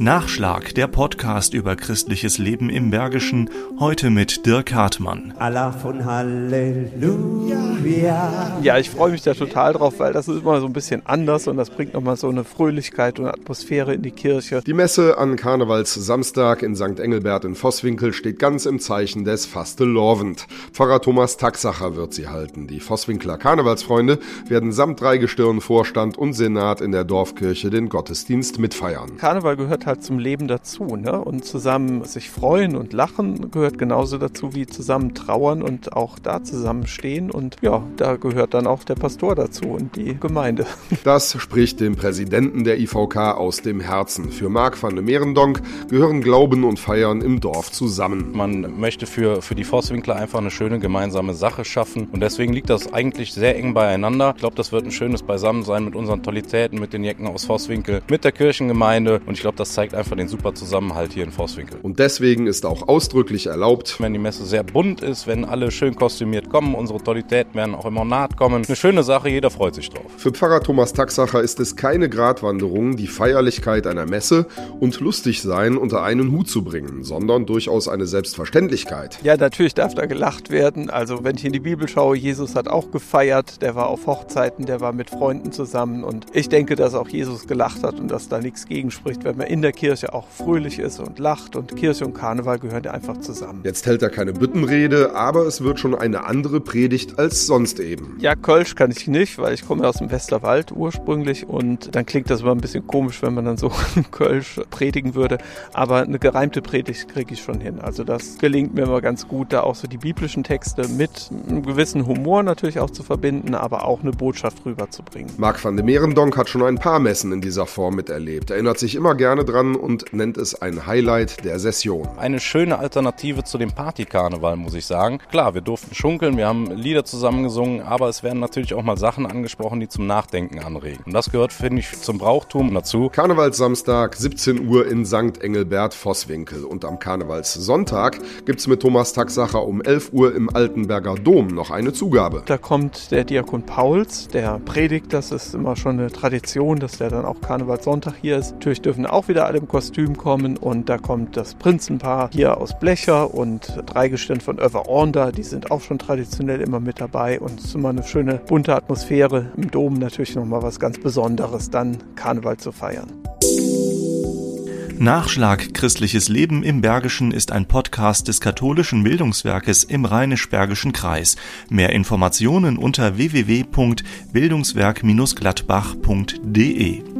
Nachschlag, der Podcast über christliches Leben im Bergischen, heute mit Dirk Hartmann. Allah von Halleluja. Ja, ich freue mich da total drauf, weil das ist immer so ein bisschen anders und das bringt nochmal so eine Fröhlichkeit und Atmosphäre in die Kirche. Die Messe an Karnevalssamstag in St. Engelbert in Vosswinkel steht ganz im Zeichen des Fastelovend. Pfarrer Thomas Taxacher wird sie halten. Die Vosswinkler Karnevalsfreunde werden samt Dreigestirn, Vorstand und Senat in der Dorfkirche den Gottesdienst mitfeiern. Karneval gehört halt zum Leben dazu. Ne? Und zusammen sich freuen und lachen gehört genauso dazu wie zusammen trauern und auch da zusammen stehen. Und ja, da gehört dann auch der Pastor dazu und die Gemeinde. Das spricht dem Präsidenten der IVK aus dem Herzen. Für Marc van de Merendonk gehören Glauben und Feiern im Dorf zusammen. Man möchte für, für die Forstwinkler einfach eine schöne gemeinsame Sache schaffen. Und deswegen liegt das eigentlich sehr eng beieinander. Ich glaube, das wird ein schönes Beisammensein mit unseren Tolitäten, mit den Jecken aus Forstwinkel, mit der Kirchengemeinde. Und ich glaube, das zeigt einfach den super Zusammenhalt hier in Forstwinkel. Und deswegen ist auch ausdrücklich erlaubt, Wenn die Messe sehr bunt ist, wenn alle schön kostümiert kommen, unsere Tolitäten werden auch immer naht kommen. Eine schöne Sache, jeder freut sich drauf. Für Pfarrer Thomas Taxacher ist es keine Gratwanderung, die Feierlichkeit einer Messe und lustig sein unter einen Hut zu bringen, sondern durchaus eine Selbstverständlichkeit. Ja, natürlich darf da gelacht werden. Also wenn ich in die Bibel schaue, Jesus hat auch gefeiert, der war auf Hochzeiten, der war mit Freunden zusammen und ich denke, dass auch Jesus gelacht hat und dass da nichts gegen spricht, wenn man in der Kirche auch fröhlich ist und lacht und Kirche und Karneval gehören ja einfach zusammen. Jetzt hält er keine Büttenrede, aber es wird schon eine andere Predigt als sonst eben. Ja, Kölsch kann ich nicht, weil ich komme ja aus dem Westerwald ursprünglich und dann klingt das immer ein bisschen komisch, wenn man dann so Kölsch predigen würde. Aber eine gereimte Predigt kriege ich schon hin. Also das gelingt mir immer ganz gut, da auch so die biblischen Texte mit einem gewissen Humor natürlich auch zu verbinden, aber auch eine Botschaft rüberzubringen. Marc van de Merendonk hat schon ein paar Messen in dieser Form miterlebt, erinnert sich immer gerne dran und nennt es ein Highlight der Session. Eine schöne Alternative zu dem Partykarneval, muss ich sagen. Klar, wir durften schunkeln, wir haben Lieder zusammengesungen, aber es werden natürlich auch mal Sachen angesprochen, die zum Nachdenken anregen. Und das gehört, finde ich, zum Brauchtum dazu. Karnevalssamstag, 17 Uhr in St. Engelbert Vosswinkel. Und am Karnevalssonntag gibt's mit Thomas Taxacher um 11 Uhr im Altenberger Dom noch eine Zugabe. Da kommt der Diakon Pauls, der predigt, das ist immer schon eine Tradition, dass der dann auch Karnevalssonntag hier ist. Natürlich dürfen auch wieder alle im Kostüm kommen und da kommt das Prinzenpaar hier aus Blecher und Dreigestirn von Över Ornda, die sind auch schon traditionell immer mit dabei und es ist immer eine schöne bunte Atmosphäre im Dom natürlich nochmal was ganz Besonderes, dann Karneval zu feiern. Nachschlag Christliches Leben im Bergischen ist ein Podcast des katholischen Bildungswerkes im Rheinisch-Bergischen Kreis. Mehr Informationen unter www.bildungswerk-gladbach.de